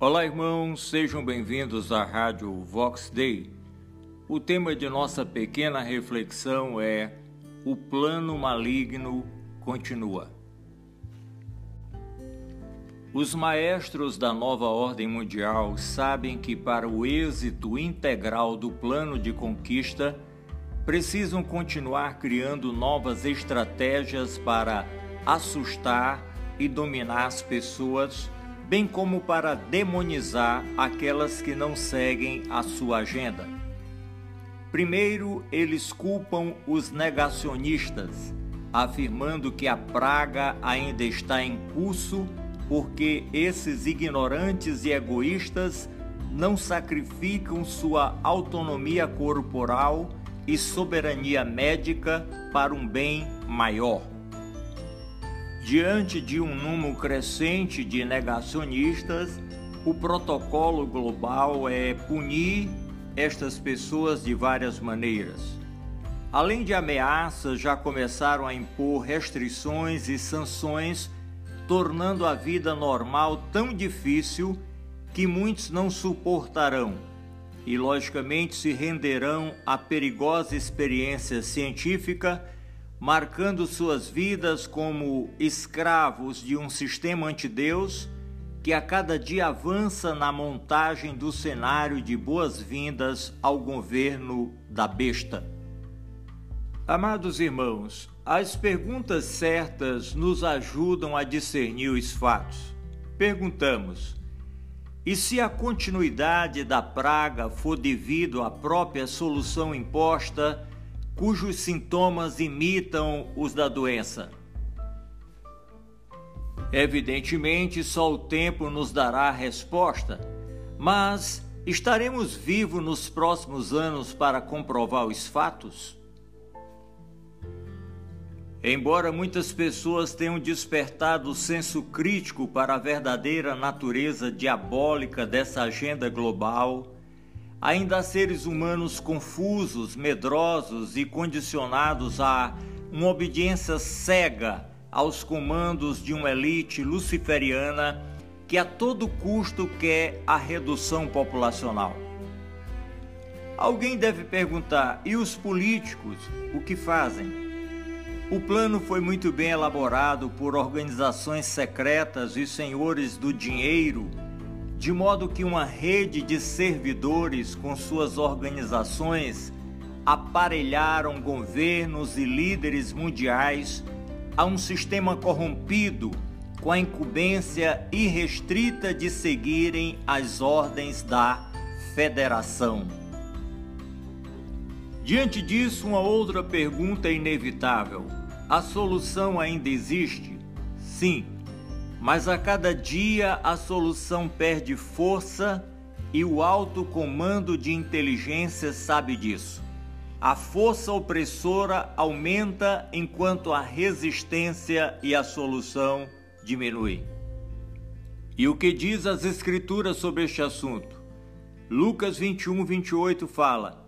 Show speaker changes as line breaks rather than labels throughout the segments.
Olá, irmãos, sejam bem-vindos à Rádio Vox Day. O tema de nossa pequena reflexão é: O plano maligno continua. Os maestros da nova ordem mundial sabem que, para o êxito integral do plano de conquista, precisam continuar criando novas estratégias para assustar e dominar as pessoas bem como para demonizar aquelas que não seguem a sua agenda. Primeiro, eles culpam os negacionistas, afirmando que a praga ainda está em curso porque esses ignorantes e egoístas não sacrificam sua autonomia corporal e soberania médica para um bem maior. Diante de um número crescente de negacionistas, o protocolo global é punir estas pessoas de várias maneiras. Além de ameaças, já começaram a impor restrições e sanções, tornando a vida normal tão difícil que muitos não suportarão e, logicamente, se renderão à perigosa experiência científica marcando suas vidas como escravos de um sistema antideus que a cada dia avança na montagem do cenário de boas-vindas ao governo da besta. Amados irmãos, as perguntas certas nos ajudam a discernir os fatos. Perguntamos: e se a continuidade da praga for devido à própria solução imposta cujos sintomas imitam os da doença. Evidentemente, só o tempo nos dará a resposta, mas estaremos vivos nos próximos anos para comprovar os fatos? Embora muitas pessoas tenham despertado o senso crítico para a verdadeira natureza diabólica dessa agenda global, Ainda há seres humanos confusos, medrosos e condicionados a uma obediência cega aos comandos de uma elite luciferiana que a todo custo quer a redução populacional. Alguém deve perguntar: e os políticos, o que fazem? O plano foi muito bem elaborado por organizações secretas e senhores do dinheiro de modo que uma rede de servidores com suas organizações aparelharam governos e líderes mundiais a um sistema corrompido com a incumbência irrestrita de seguirem as ordens da federação. Diante disso, uma outra pergunta é inevitável: a solução ainda existe? Sim mas a cada dia a solução perde força e o alto comando de inteligência sabe disso. A força opressora aumenta enquanto a resistência e a solução diminuem. E o que diz as Escrituras sobre este assunto? Lucas 21, 28 fala: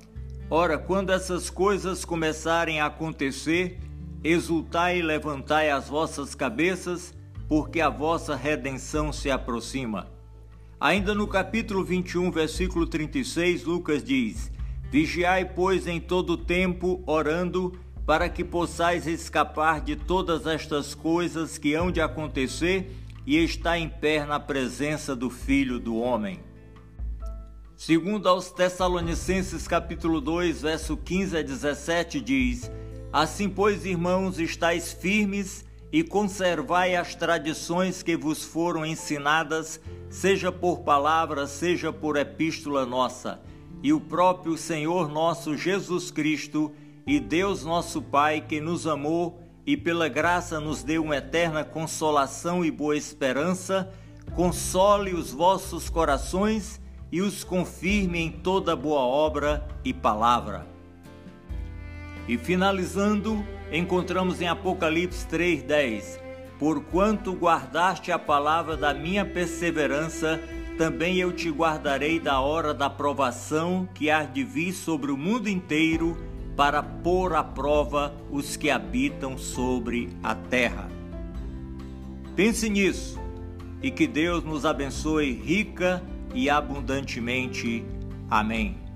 Ora, quando essas coisas começarem a acontecer, exultai e levantai as vossas cabeças porque a vossa redenção se aproxima. Ainda no capítulo 21, versículo 36, Lucas diz: Vigiai, pois, em todo tempo, orando, para que possais escapar de todas estas coisas que hão de acontecer e estar em pé na presença do Filho do Homem. Segundo aos Tessalonicenses capítulo 2, verso 15 a 17 diz: Assim, pois, irmãos, estáis firmes e conservai as tradições que vos foram ensinadas, seja por palavra, seja por epístola nossa. E o próprio Senhor nosso Jesus Cristo e Deus nosso Pai, que nos amou e pela graça nos deu uma eterna consolação e boa esperança, console os vossos corações e os confirme em toda boa obra e palavra. E finalizando, encontramos em Apocalipse 3:10, Porquanto guardaste a palavra da minha perseverança, também eu te guardarei da hora da provação que há de vir sobre o mundo inteiro para pôr à prova os que habitam sobre a terra. Pense nisso. e que Deus nos abençoe rica e abundantemente. Amém.